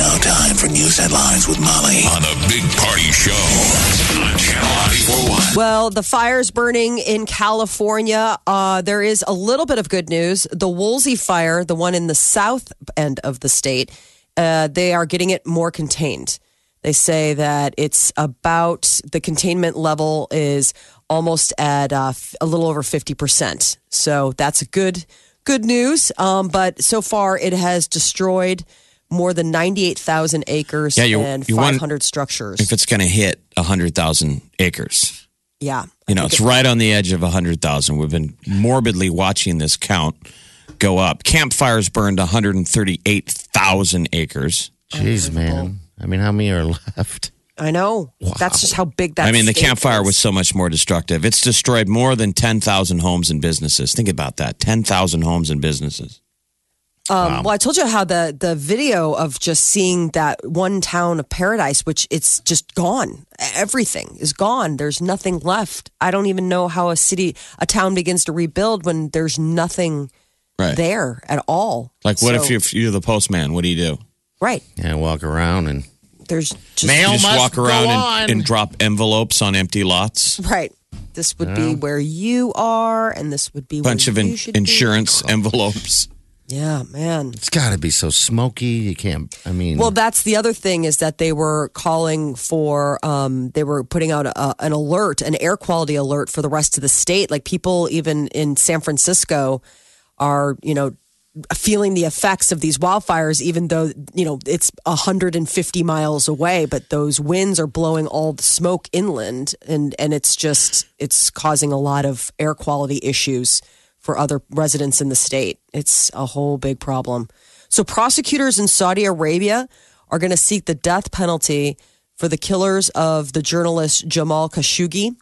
Now time for news headlines with Molly on a big party show on Channel 941. Well, the fire's burning in California. Uh, there is a little bit of good news. The Woolsey fire, the one in the south end of the state, uh, they are getting it more contained. They say that it's about the containment level is almost at uh, f- a little over 50%. So that's good good news. Um, but so far, it has destroyed more than 98,000 acres Yeah, you- and you want- 500 structures. If it's going to hit 100,000 acres, yeah. you know, it's right on the edge of 100,000. We've been morbidly watching this count go up. Campfires burned 138,000 acres. Jeez, man. I mean, how many are left? I know. That's just how big that I mean, the campfire is. was so much more destructive. It's destroyed more than 10,000 homes and businesses. Think about that 10,000 homes and businesses. Um, Well, I told you how the the video of just seeing that one town of paradise, which it's just gone. Everything is gone. There's nothing left. I don't even know how a city, a town begins to rebuild when there's nothing Right. there at all. Like, what So- if you're, if you're the postman? What do you do? right? Yeah, walk around and There's just Mail You just must walk go around on. and, and drop envelopes on empty lots? right. This would be where you are, and this would be Bunch where of in, you should be. insurance envelopes. Yeah, man. it's got to be so smoky. You can't, I mean, Well, that's the other thing is that they were calling for, um, they were putting out a, an alert, an air quality alert for the rest of the state. Like people even in San Francisco are, you know, feeling the effects of these wildfires, even though, you know, it's 150 miles away, but those winds are blowing all the smoke inland. And, and it's just, it's causing a lot of air quality issues for other residents in the state. It's a whole big problem. So prosecutors in Saudi Arabia are going to seek the death penalty for the killers of the journalist Jamal Khashoggi.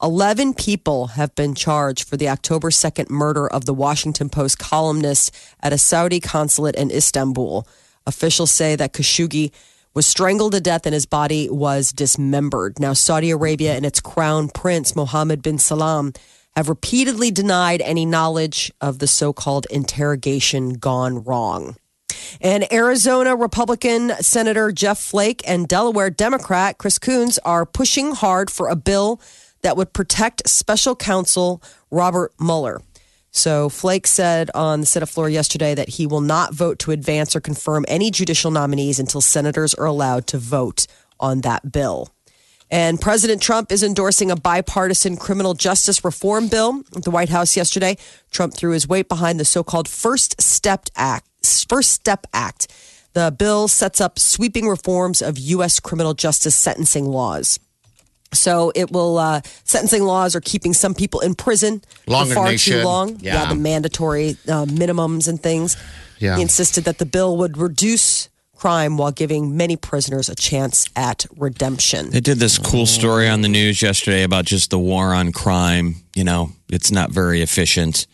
11 people have been charged for the October 2nd murder of the Washington Post columnist at a Saudi consulate in Istanbul. Officials say that Khashoggi was strangled to death and his body was dismembered. Now, Saudi Arabia and its crown prince, Mohammed bin Salman, have repeatedly denied any knowledge of the so called interrogation gone wrong. And Arizona Republican Senator Jeff Flake and Delaware Democrat Chris Coons are pushing hard for a bill that would protect special counsel Robert Mueller. So Flake said on the Senate floor yesterday that he will not vote to advance or confirm any judicial nominees until senators are allowed to vote on that bill. And President Trump is endorsing a bipartisan criminal justice reform bill at the White House yesterday. Trump threw his weight behind the so-called First Step Act. First Step Act. The bill sets up sweeping reforms of U.S. criminal justice sentencing laws. So it will uh, sentencing laws are keeping some people in prison Longer for far too should. long. Yeah. the mandatory uh, minimums and things. Yeah. He insisted that the bill would reduce crime while giving many prisoners a chance at redemption. They did this cool story on the news yesterday about just the war on crime. You know, it's not very efficient.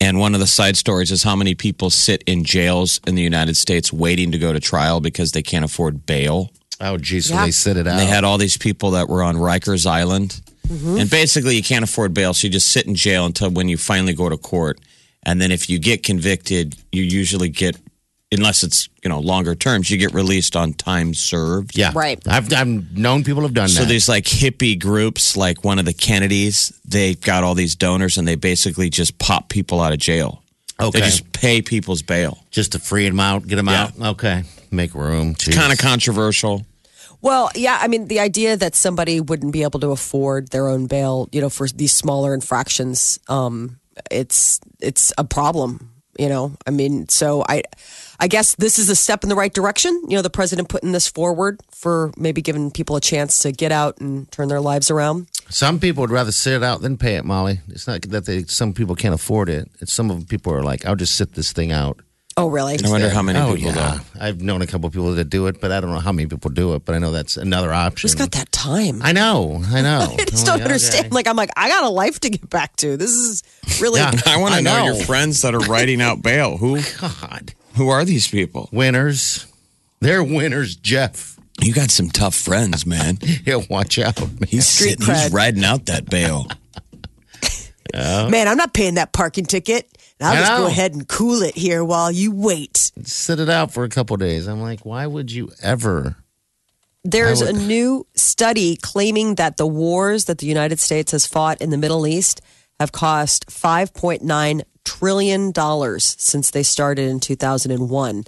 And one of the side stories is how many people sit in jails in the United States waiting to go to trial because they can't afford bail. oh, geez, so Yeah. they sit it out. And they had all these people that were on Rikers Island. Mm-hmm. And basically, you can't afford bail. So you just sit in jail until when you finally go to court. And then if you get convicted, you usually get, unless it's, you know, longer terms, you get released on time served. yeah. Right. I've, I've known people have done So that. So these like hippie groups, like one of the Kennedys, they got all these donors and they basically just pop people out of jail. Okay. They just pay people's bail. Just to free them out, get them Yeah. out. Okay. Make room. Jeez. Kind of controversial. Well, yeah, I mean, the idea that somebody wouldn't be able to afford their own bail, you know, for these smaller infractions, um, it's it's a problem. You know, I mean, so I, I guess this is a step in the right direction. You know, the president putting this forward for maybe giving people a chance to get out and turn their lives around. Some people would rather sit it out than pay it, Molly. It's not that they. Some people can't afford it. It's some of them people are like, "I'll just sit this thing out." Oh, really? I wonder how many oh, people yeah. though. I've known a couple people that do it, but I don't know how many people do it. But I know that's another option. Who's got that time? I know, I know. I just I'm don't oh, like, understand. okay. Like, I'm like, I got a life to get back to. This is really. Yeah. I want to know. know. your friends that are writing out bail. Who God, who are these people? winners. They're winners, Jeff. You got some tough friends, man. Yeah, watch out. Man. He's Street sitting, he's riding out that bail. Man, I'm not paying that parking ticket. I'll just go ahead and cool it here while you wait. Sit it out for a couple days. I'm like, why would you ever? There's I a would- new study claiming that the wars that the United States has fought in the Middle East have cost $5.9 trillion dollars since they started in 2001.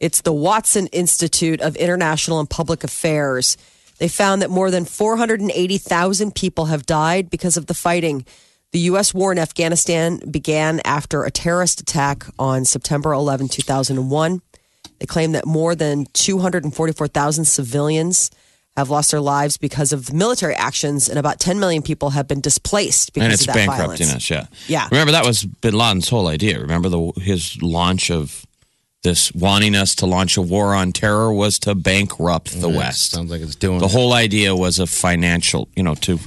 It's the Watson Institute of International and Public Affairs. They found that more than 480,000 people have died because of the fighting. The U.S. war in Afghanistan began after a terrorist attack on September 11, 2001. They claim that more than 244,000 civilians have lost their lives because of military actions, and about 10 million people have been displaced because of that. and it's of that bankrupting violence. us. Yeah, Yeah. Remember that was Bin Laden's whole idea. Remember the his launch of this wanting us to launch a war on terror was to bankrupt the West. Sounds like it's doing. The whole idea was a financial, you know, to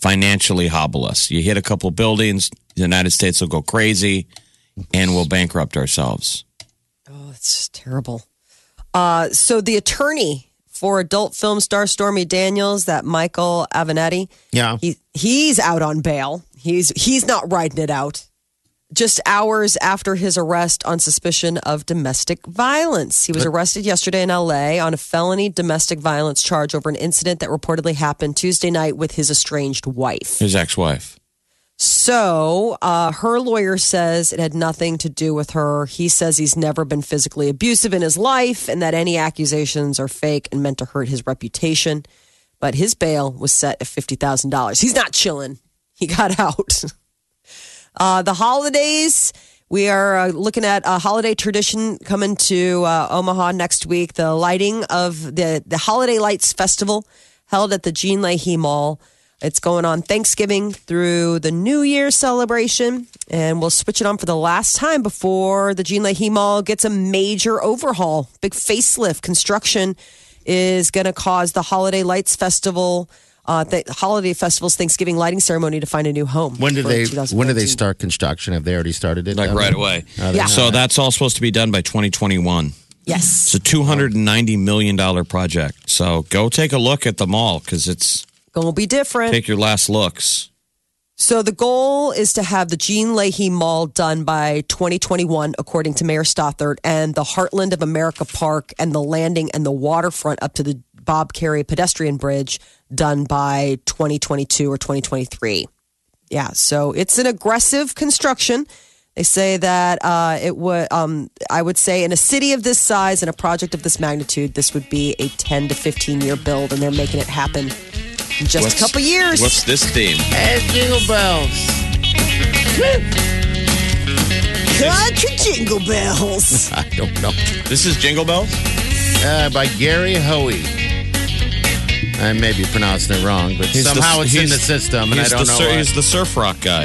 financially hobble us. You hit a couple buildings, the United States will go crazy, and we'll bankrupt ourselves. Oh, it's terrible. Uh, so the attorney for adult film star Stormy Daniels, that Michael Avenatti, yeah. he he's out on bail. He's he's not riding it out. Just hours after his arrest on suspicion of domestic violence. He was arrested yesterday in LA on a felony domestic violence charge over an incident that reportedly happened Tuesday night with his estranged wife. His ex-wife. So uh, her lawyer says it had nothing to do with her. He says he's never been physically abusive in his life and that any accusations are fake and meant to hurt his reputation. But his bail was set at $50,000. He's not chilling. He got out. Uh, the holidays, we are uh, looking at a holiday tradition coming to uh, Omaha next week. The lighting of the, the Holiday Lights Festival held at the Gene Leahy Mall. It's going on Thanksgiving through the New Year celebration, and we'll switch it on for the last time before the Gene Leahy Mall gets a major overhaul. Big facelift construction is going to cause the Holiday Lights Festival, uh, the Holiday Festival's Thanksgiving lighting ceremony to find a new home. When did for they? When did 2014. they start construction? Have they already started it? Like right away. They Yeah. So that's all supposed to be done by 2021. Yes. It's a $290 million project. So go take a look at the mall because it's Gonna be different. take your last looks. So the goal is to have the Gene Leahy Mall done by 2021, according to Mayor Stothert, and the Heartland of America Park and the landing and the waterfront up to the Bob Kerrey pedestrian bridge done by 2022 or 2023. Yeah, so it's an aggressive construction. They say that uh, it would. Um, I would say in a city of this size and a project of this magnitude, this would be a 10 to 15 year build, and they're making it happen in just What's- a couple years. What's this theme? Hey, jingle bells. Country jingle bells. I don't know. This is Jingle Bells? Uh, by Gary Hoey. I may be pronouncing it wrong, but He's the- somehow it's in the system, and I He's don't the, know. sur- why. he's the surf rock guy.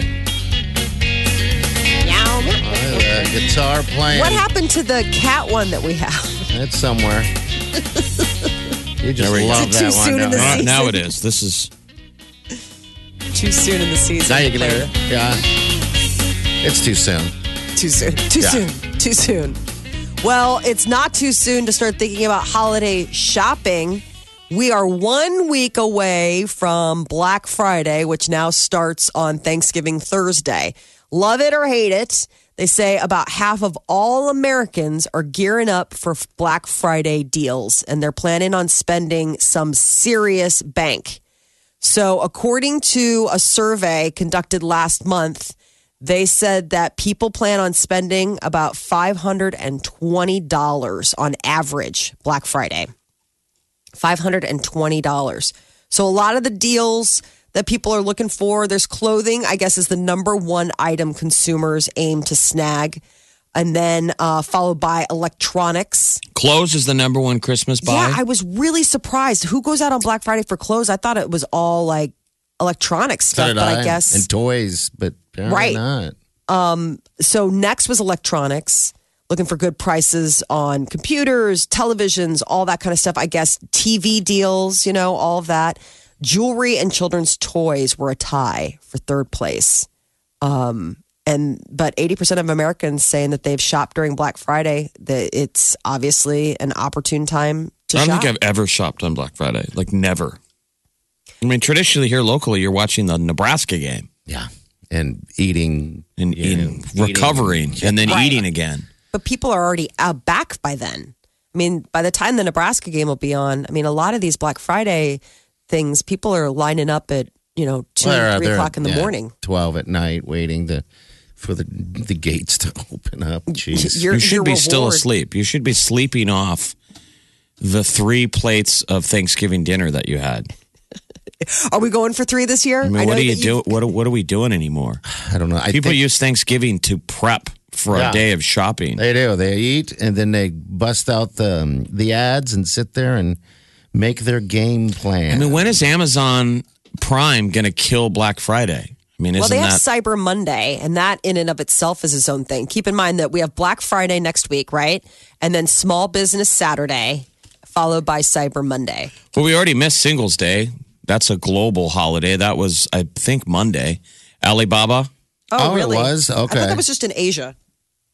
Uh, guitar playing. What happened to the cat one that we have? It's somewhere. You just we love Is it too that one. in the don't you? season? now it is. This is Too soon in the season. Now you can hear it. Yeah. It's too soon. Too soon. Too Yeah. soon. Too soon. Well, it's not too soon to start thinking about holiday shopping. We are one week away from Black Friday, which now starts on Thanksgiving Thursday. Love it or hate it, they say about half of all Americans are gearing up for Black Friday deals, and they're planning on spending some serious bank. So, according to a survey conducted last month, they said that people plan on spending about $520 on average Black Friday. $520. So, a lot of the deals that people are looking for, there's clothing, I guess, is the number one item consumers aim to snag. And then uh, followed by electronics. clothes is the number one Christmas buy. Yeah, I was really surprised. Who goes out on Black Friday for clothes? I thought it was all like electronic So stuff, did but I, I. guess And toys, but apparently Right. not. so. Next was electronics. looking for good prices on computers, televisions, all that kind of stuff. I guess TV deals, you know, all of that. Jewelry and children's toys were a tie for third place. Um, and but 80% of Americans saying that they've shopped during Black Friday, that it's obviously an opportune time to I don't shop. think I've ever shopped on Black Friday. Like never. I mean, traditionally here locally, you're watching the Nebraska game Yeah. And eating. and, Yeah, and eating. recovering and then Right. eating again. but people are already uh, back by then. I mean, by the time the Nebraska game will be on, I mean, a lot of these Black Friday things, people are lining up at you know two, Well, three they're- o'clock in the yeah, morning. 12 at night waiting to for the the gates to open up. Jeez. Your- you should your be still asleep. You should be sleeping off the three plates of Thanksgiving dinner that you had. Are we going for three this year? I mean, know what do you that do? What, are- what are we doing anymore? I don't know. I People think use Thanksgiving to prep for Yeah. a day of shopping. they do. They eat and then they bust out the um, the ads and sit there and make their game plan. I mean, when is Amazon Prime going to kill Black Friday? I mean, Well, isn't they have that Cyber Monday, and that in and of itself is its own thing. Keep in mind that we have Black Friday next week, right? And then Small Business Saturday, followed by Cyber Monday. well? We already missed Singles Day. That's a global holiday. That was, I think, Monday. Alibaba. Oh, oh it really? was? I thought Okay. that was just in Asia.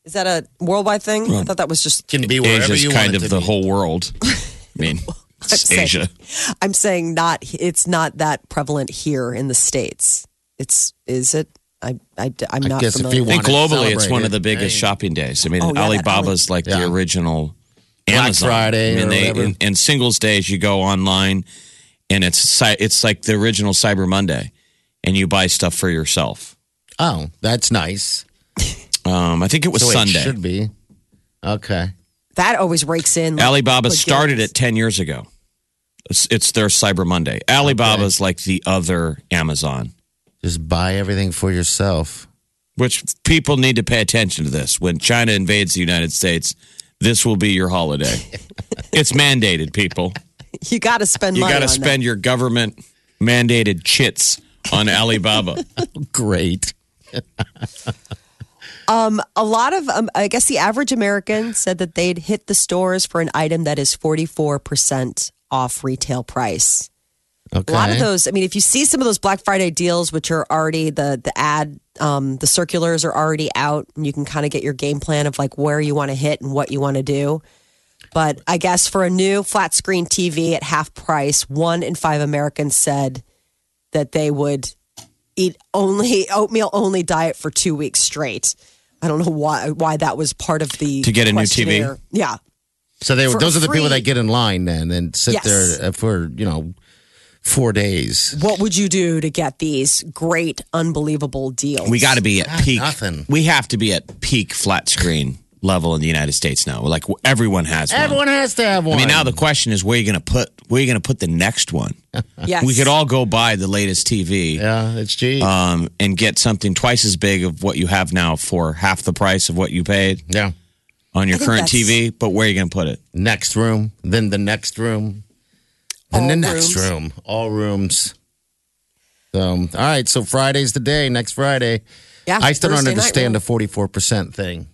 Is that a worldwide thing? I thought that was just. can be wherever Asia's you kind want of it to the be. whole world. I mean, it's saying- Asia. I'm saying not. It's not that prevalent here in the states. It's is it? I, I am I not guess if familiar. you I think want to globally, it's one it, of the biggest hey. shopping days. I mean, Oh, yeah, that Alibaba's like the original Black Amazon. Friday I mean, or they, whatever. and, and Singles Days, you go online, and it's it's like the original Cyber Monday, and you buy stuff for yourself. Oh, that's nice. Um, I think it was The way Sunday. It should be. Okay. That always rakes in. like- Alibaba like started gas. it 10 years ago. It's, it's their Cyber Monday. Alibaba's like the other Amazon, Just buy everything for yourself. which people need to pay attention to this. When China invades the United States, this will be your holiday. it's mandated, people. You got to spend You money. got to on spend your government mandated chits on Alibaba. Great. Um, a lot of, um, I guess, the average American said that they'd hit the stores for an item that is forty four percent off retail price. Okay. A lot of those. I mean, if you see some of those Black Friday deals, which are already the the ad, um, the circulars are already out, and you can kind of get your game plan of like where you want to hit and what you want to do. But I guess for a new flat screen TV at half price, one in five Americans said that they would eat only oatmeal only diet for two weeks straight. I don't know why why that was part of the To get a new TV? Yeah, So they, For those are the people that get in line then and sit Yes. there uh, for, you know, four days. what would you do to get these great, unbelievable deals? We got to be at Ah, peak. nothing. We have to be at peak flat screen level in the United States now. Like everyone has one. Everyone has to have one. I mean, now the question is where are you going to put where are you going to put the next one? Yes. We could all go buy the latest TV Yeah, it's cheap. um, and get something twice as big of what you have now for half the price of what you paid yeah. on your current TV. But where are you going to put it? Next room, then the next room, then All the next rooms. room. All rooms. So, all right. So Friday's the day. Next Friday. Yeah, I still don't understand the forty-four percent thing.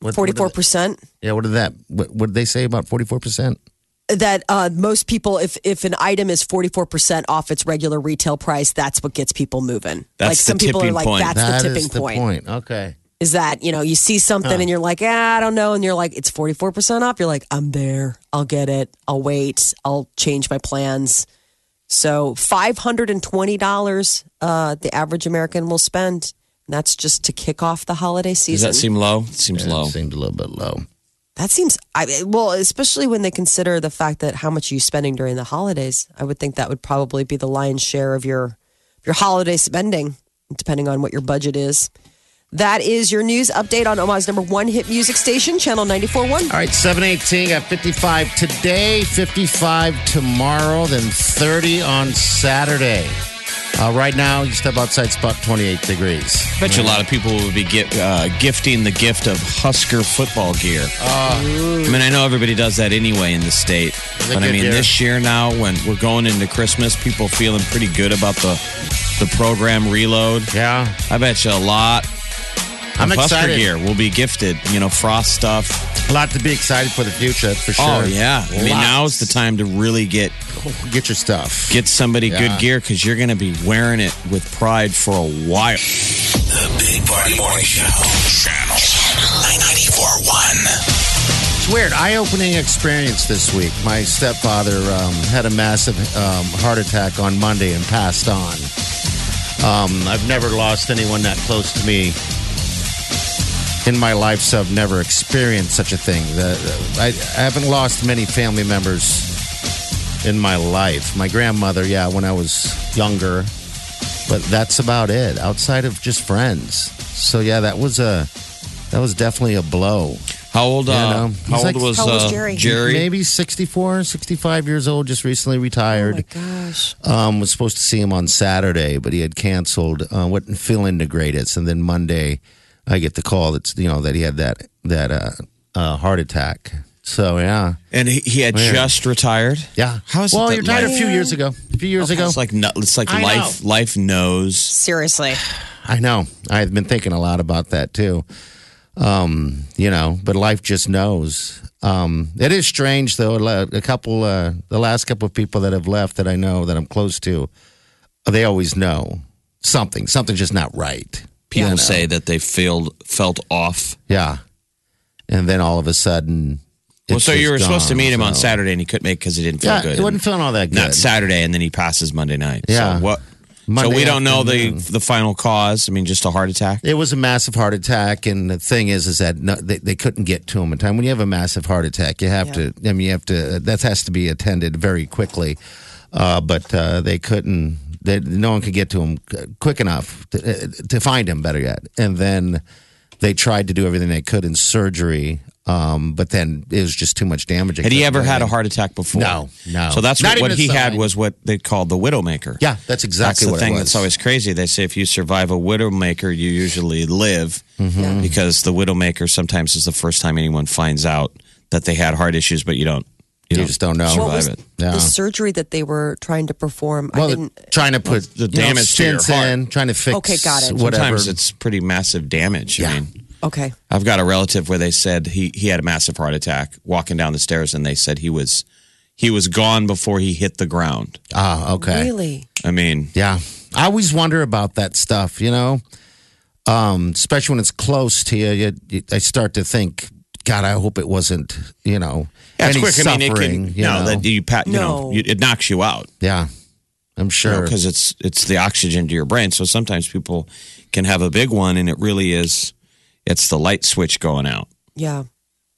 What- what did Forty-four they- percent. Yeah. What did that? What, what did they say about forty-four percent? That uh, most people, if if an item is forty-four percent off its regular retail price, that's what gets people moving. That's like the some people are like, point. that's That the is tipping the point. point. Okay. Is that you know you see something and you're like, ah, I don't know, and you're like, it's forty-four percent off. You're like, I'm there. I'll get it. I'll wait. I'll change my plans. So five hundred and twenty dollars, uh, the average American will spend. And that's just to kick off the holiday season. Does that seem low? It seems Yeah, low. It seemed a little bit low. That seems I well, especially when they consider the fact that how much are you spending during the holidays. I would think that would probably be the lion's share of your your holiday spending, depending on what your budget is. That is your news update on Omaha's number one hit music station, Channel 94.1. All right, 718 got 55 today, 55 tomorrow, then 30 on Saturday. Uh, right now, you step outside, it's about 28 degrees. I bet you a lot of people would be get, uh, gifting the gift of Husker football gear. I mean, I know everybody does that anyway in the state, Is it but I good mean, gear? this year now, when we're going into Christmas, people feeling pretty good about the the program reload. Yeah. I bet you a lot I'm Buster excited. gear will be gifted. You know, frost stuff. A lot to be excited for the future, for sure. Oh yeah. I mean, Lots. now's the time to really get get your stuff. get somebody Yeah. good gear because you're going to be wearing it with pride for a while. The Big Party Morning Show. Channel 941. It's weird. Eye-opening experience this week. My stepfather um, had a massive um, heart attack on Monday and passed on. Um, I've never lost anyone that close to me in my life, so I've never experienced such a thing. The, I, I haven't lost many family members in my life. My grandmother, yeah, when I was younger, but that's about it. Outside of just friends. So yeah, that was a that was definitely a blow. How old? Uh, Yeah, no. How old like- was, How old was uh, Jerry? Jerry? Maybe 64, 65 years old, just recently Oh retired. my gosh. um, was supposed to see him on Saturday, but he had canceled. Uh, wasn't feeling the greatest, and then Monday, I get the call that's you know that he had that that uh, uh, heart attack. So yeah, And he, he had Weird. just retired. yeah. How is it well, that he retired a few years ago. A few years ago. It's like it's like I life. know. Life knows. Seriously. I know. I've been thinking a lot about that too. Um, you know, but life just knows. Um, it is strange though. A couple, uh, the last couple of people that have left that I know that I'm close to, they always know something. Something's just not right. People You say that they felt felt off. yeah, and then all of a sudden, Well, it's so you just were supposed to meet mean him on Saturday, and he couldn't make because he didn't feel Yeah, good. it wasn't feeling all that good. Not Saturday, and then he passes Monday night. Yeah. So what? so we don't know the the final cause. I mean, just a heart attack. It was a massive heart attack, and the thing is, is that no, they, they couldn't get to him in time. When you have a massive heart attack, you have to. I mean, you have to. That has to be attended very quickly. Uh, but uh, they couldn't. They, no one could get to him quick enough to, uh, to find him. Better yet, and then they tried to do everything they could in surgery. Um, but then it was just too much damage. Had he ever had a heart attack before? No, no. So that's Not what, what he had was what they called the widowmaker. Yeah, that's exactly That's the what thing it was. that's always crazy. They say if you survive a widowmaker, you usually live Mm-hmm. because the widowmaker sometimes is the first time anyone finds out that they had heart issues, but you don't. You just don't know. What was it. Yeah. The surgery that they were trying to perform. I Well, didn't. trying to put the you know, damage to your heart. in, trying to fix. Okay, got it. Whatever. Sometimes it's pretty massive damage. Yeah. I mean, Okay. I've got a relative where they said he he had a massive heart attack walking down the stairs, and they said he was he was gone before he hit the ground. Ah, okay. Really? I mean, Yeah. I always wonder about that stuff, you know? Um, especially when it's close to you, you, you I start to think, God, I hope it wasn't, you know, yeah, any quick. suffering. I mean, it can, you no, know? that you pat, you know, No. you, it knocks you out. yeah, I'm sure. because it's it's the oxygen to your brain. So sometimes people can have a big one, and it really is it's the light switch going out. Yeah.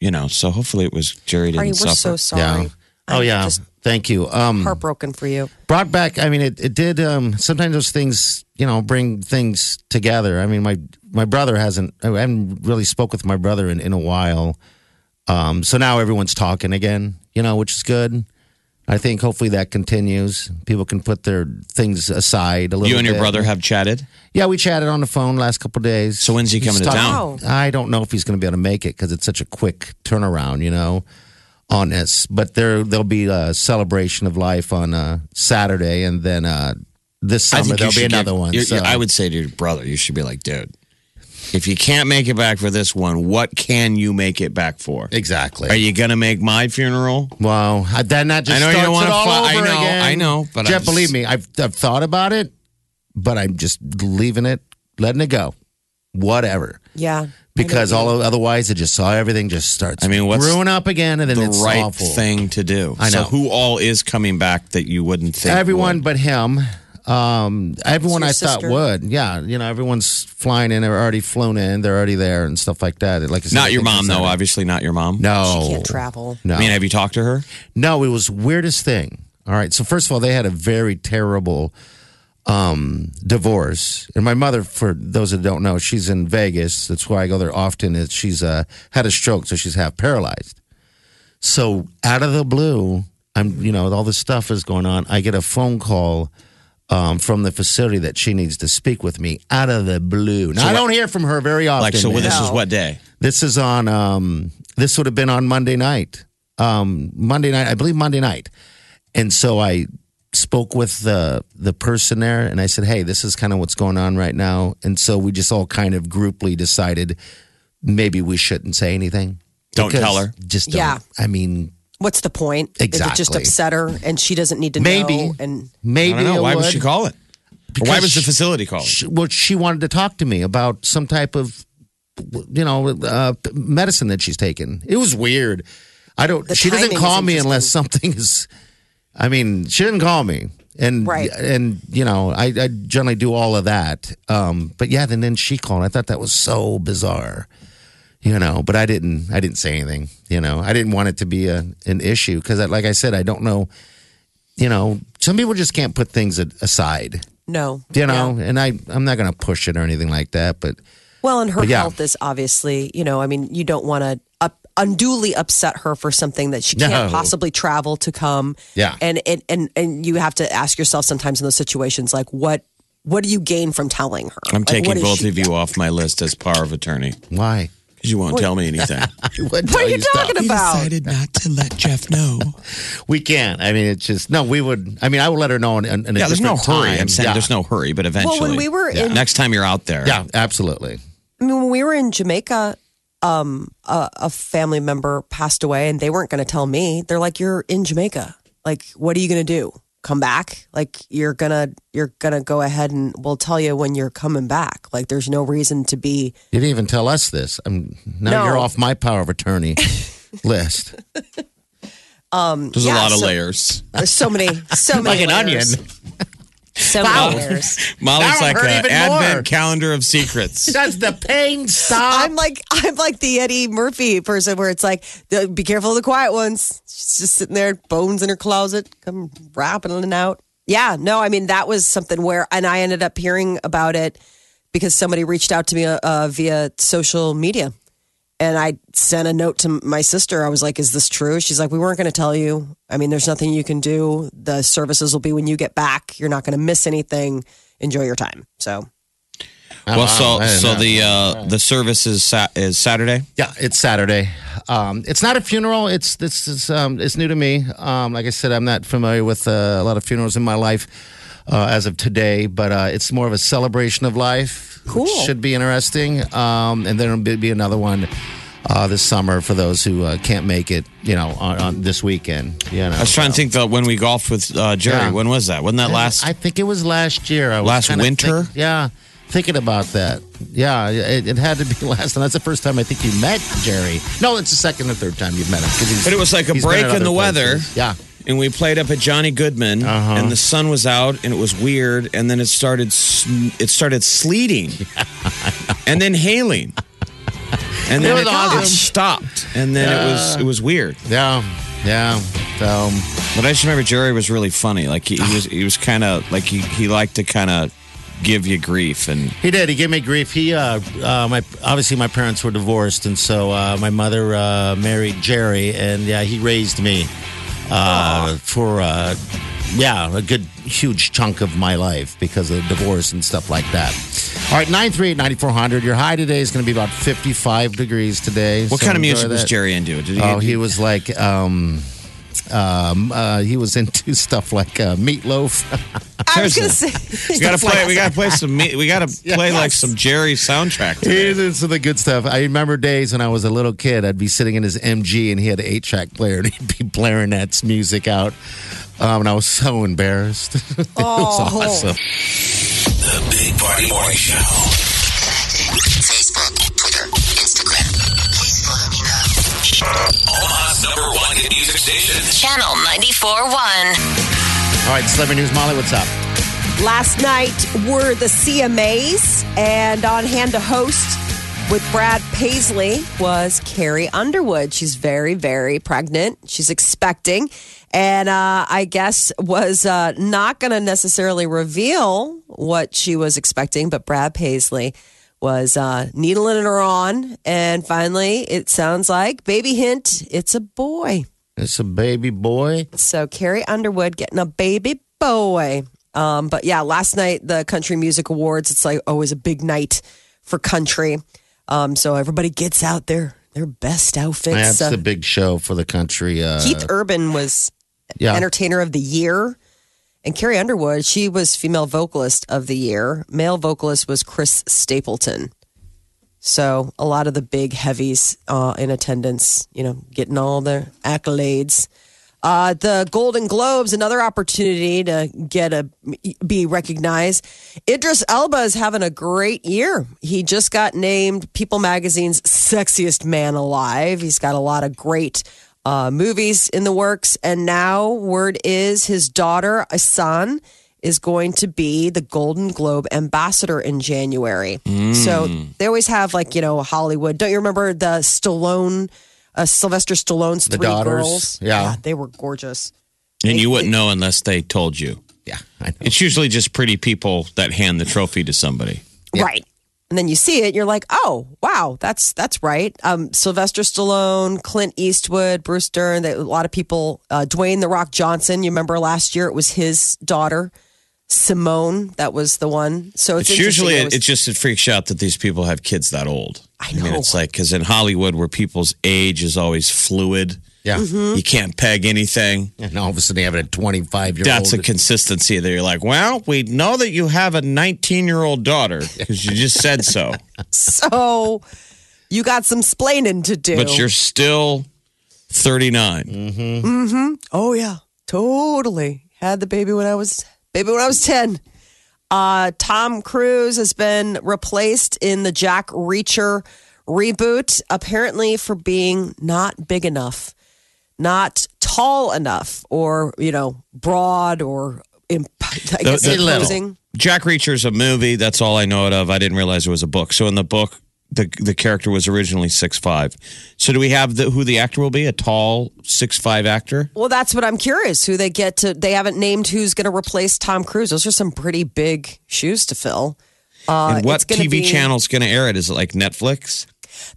You know, so hopefully it was Jerry didn't Artie, we're suffer. so sorry. yeah. Oh, I'm yeah. Thank you. Um, heartbroken for you. brought back i mean it, it did um sometimes those things you know bring things together i mean my my brother hasn't i haven't really spoke with my brother in, in a while um so now everyone's talking again you know which is good i think hopefully that continues people can put their things aside a little bit. you and your bit. brother have chatted. yeah we chatted on the phone last couple of days So when's he coming to town? i don't know if he's going to be able to make it because it's such a quick turnaround you know on this but there there'll be a celebration of life on uh saturday and then uh this summer there'll be another give- one so. I would say to your brother, you should be like, dude, if you can't make it back for this one, what can you make it back for? exactly Are you gonna make my funeral? Wow, I- then that just I know you starts don't it wanna all I over know, again. I know, but Jeff, I'm just- believe me, I've I've thought about it, but I'm just leaving it, letting it go, whatever. Yeah. Because I know all otherwise, it just saw everything just starts. I mean, what's brewing up again, and then The it's right awful. thing to do. I know. So who all is coming back that you wouldn't think? Everyone would? but him. Um, everyone Your I thought would. Yeah, you know, everyone's flying in. They're already flown in. They're already there and stuff like that. Like I said, Not your mom, though. not- Obviously, not your mom. No, She can't travel. No, I mean, have you talked to her? No, it was weirdest thing. All right. So first of all, they had a very terrible um, divorce, and my mother, for those that don't know, she's in Vegas. That's why I go there often. Is she's uh, had a stroke, so she's half paralyzed. So out of the blue, I'm you know all this stuff is going on. I get a phone call. Um, from the facility that she needs to speak with me out of the blue. Now, So I what- don't hear from her very often. Like, so man. this is what day? This is on. Um, this would have been on Monday night. Um, Monday night, I believe Monday night. And so I spoke with the the person there, and I said, "Hey, this is kind of what's going on right now." And so we just all kind of grouply decided maybe we shouldn't say anything. Don't tell her. Just don't. Yeah. I mean, What's the point? Exactly. If it just upset her and she doesn't need to Maybe. know. And maybe I don't know. it Why was would. she calling? Or why was the facility calling? She, well, she wanted to talk to me about some type of, you know, uh, medicine that she's taken. It was weird. I don't. The she doesn't timing call is me unless something is. I mean, she didn't call me, and Right. and you know, I, I generally do all of that. Um, but yeah, then then she called. I thought that was so bizarre, you know. But I didn't. I didn't say anything. You know, I didn't want it to be a an issue because, like I said, I don't know. You know, some people just can't put things aside no. you know Yeah. and i i'm not gonna push it or anything like that but Well, and her yeah. health is obviously, you know, I mean, you don't want to up, unduly upset her for something that she can't No. possibly travel to come. Yeah. And, and and and you have to ask yourself sometimes in those situations, like, what what do you gain from telling her? I'm Like, taking both of you off my list as power of attorney why because you won't tell me anything. what, What are you talking about? not to let Jeff know. we can't i mean it's just no we would i mean i would let her know in, in, in a Yeah, there's no different hurry. time. I'm saying yeah. there's no hurry, but eventually. Well, when we were in- next time you're out there, yeah absolutely I mean, when we were in Jamaica, um, a, a family member passed away, and they weren't going to tell me. They're like, "You're in Jamaica. Like, what are you going to do? Come back? Like, you're gonna you're gonna go ahead and we'll tell you when you're coming back. Like, there's no reason to be." you didn't even tell us this i'm now No. you're off my power of attorney list Um, there's Yeah, a lot of so- layers. There's so many, so many like an layers. onion So many layers. Molly's That'll like an advent more. calendar of secrets. does the pain stop I'm like I'm like the Eddie Murphy person where it's like, be careful of the quiet ones. She's just sitting there, bones in her closet, come rapping in and out. Yeah, no, I mean that was something where, and I ended up hearing about it because somebody reached out to me uh, via social media, and I sent a note to my sister. I was like, "Is this true?" She's like, "We weren't going to tell you. I mean, there's nothing you can do. The services will be when you get back. You're not going to miss anything. Enjoy your time." So well, so so know. the uh, the service is sa- is Saturday. Yeah, it's Saturday. Um, it's not a funeral. It's this is um, it's new to me. Um, like I said, I'm not familiar with uh, a lot of funerals in my life uh, as of today, but uh, it's more of a celebration of life. which Cool. should be interesting. Um, and then there'll be another one uh, this summer for those who uh, can't make it. You know, on, on this weekend. You know, I was trying to think though when we golfed with uh, Jerry. Yeah. When was that? Wasn't that last? I think it was last year. I was Last kinda winter? think- yeah, thinking about that. Yeah, it, it had to be last time. That's the first time I think you met Jerry. No, it's the second or third time you've met him. But it was like a break in the other weather. Yeah. And we played up at Johnny Goodman, Uh-huh. and the sun was out, and it was weird, and then it started it started sleeting, and then hailing, and then It it, awesome. it stopped, and then it was it was weird. Yeah, yeah. So, But I just remember Jerry was really funny. Like he, he was he was kind of like he he liked to kind of give you grief, and he did. He gave me grief. He, uh, uh, my obviously my parents were divorced, and so uh, my mother uh, married Jerry, and yeah, he raised me uh, for uh, yeah a good huge chunk of my life because of divorce and stuff like that. All right, nine three eight ninety four hundred. Your high today is going to be about fifty five degrees today. what so kind of music was. Jerry into? Did he? Oh, he was like. Um, um, uh, he was into stuff like uh, Meat Loaf. I was going to say, we gotta play. We gotta play some. Meat, We gotta play like some Jerry soundtrack. today. He's into the good stuff. I remember days when I was a little kid. I'd be sitting in his MG and he had an eight track player and he'd be blaring that music out. Um, and I was so embarrassed. it was awesome. The Big Party Morning Show. Facebook, Twitter, Instagram. Please follow me now. Omaha's number one hit music station. Channel 94.1. All right, Celebrity News Molly, what's up? Last night were the CMAs, and on hand to host with Brad Paisley was Carrie Underwood. She's very, very pregnant. She's expecting, and uh, I guess was uh, not going to necessarily reveal what she was expecting, but Brad Paisley was uh, needling her on, and finally, it sounds like baby hint, it's a boy. It's a baby boy. So Carrie Underwood getting a baby boy. Um, but yeah, last night the Country Music Awards. It's like always a big night for country. Um, so everybody gets out their their best outfits. That's Uh, the big show for the country. Uh, Keith Urban was yeah. Entertainer of the Year, And Carrie Underwood, she was female vocalist of the year. Male vocalist was Chris Stapleton. So a lot of the big heavies uh, in attendance, you know, getting all the accolades. Uh, the Golden Globes, another opportunity to get a be recognized. Idris Elba is having a great year. He just got named People Magazine's sexiest man alive. He's got a lot of great uh, movies in the works, and now word is his daughter Isan is going to be the Golden Globe ambassador in January. So they always have like you know Hollywood. Don't you remember the Stallone, uh, Sylvester Stallone's The three daughters, girls? yeah. they were gorgeous. And you wouldn't know unless they told you. Yeah, I know. It's usually just pretty people that hand the trophy to somebody. Right. And then you see it, you're like, oh wow, that's that's right. Um, Sylvester Stallone, Clint Eastwood, Bruce Dern. They, a lot of people. Uh, Dwayne the Rock Johnson. You remember last year it was his daughter, Simone. That was the one. So it's, It's usually. It was- it just it freaks you out that these people have kids that old. I mean, know. it's like because in Hollywood, where people's age is always fluid, Yeah. Mm-hmm. you can't peg anything. And all of a sudden you have a 25 year old. That's a consistency that you're like, well, we know that you have a 19 year old daughter because you just said so, so you got some splaining to do. but you're still 39. Hmm. Oh yeah, totally. Had the baby when I was baby when I was ten. Uh, Tom Cruise has been replaced in the Jack Reacher reboot, apparently for being not big enough, not tall enough, or you know, broad or imp- I guess the- imposing. Jack Reacher's a movie. That's all I know it of. I didn't realize it was a book. So in the book, the the character was originally six five. So do we have the, who the actor will be? A tall six five actor? Well, that's what I'm curious. Who they get to? They haven't named who's going to replace Tom Cruise. Those are some pretty big shoes to fill. Uh, and what TV be- channel's going to air it? Is it like Netflix?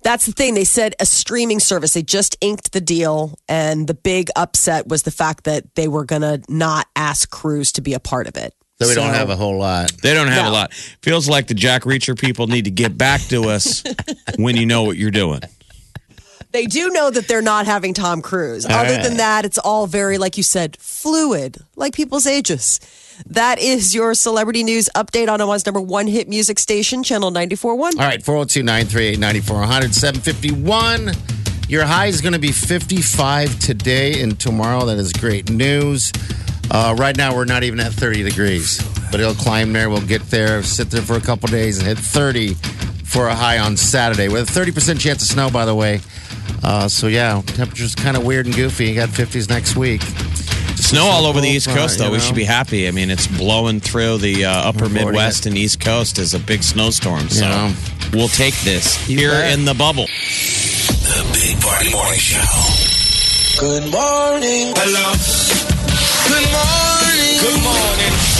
That's the thing. They said a streaming service. They just inked the deal, and the big upset was the fact that they were going to not ask Cruise to be a part of it. so we don't have a whole lot. They don't have No. a lot. Feels like the Jack Reacher people need to get back to us when you know what you're doing. They do know that they're not having Tom Cruise. Other than that, it's all very, like you said, fluid, like people's ages. That is your celebrity news update on Omaha's number one hit music station, Channel 94.1. All right, 402 938 9400 751. Your high is going to be 55 today and tomorrow. That is great news. Uh, right now, we're not even at 30 degrees, but it'll climb there. We'll get there, sit there for a couple days, and hit 30 for a high on Saturday with a 30% chance of snow, by the way. Uh, so yeah, temperatures kind of weird and goofy. You got 50s next week. Snow all over the East Coast, though. We should be happy. I mean, it's blowing through the uh, upper Midwest and East Coast as a big snowstorm. So we'll take this here in the bubble. The Big Party Morning Show. Good morning. Hello. Good morning. Good morning.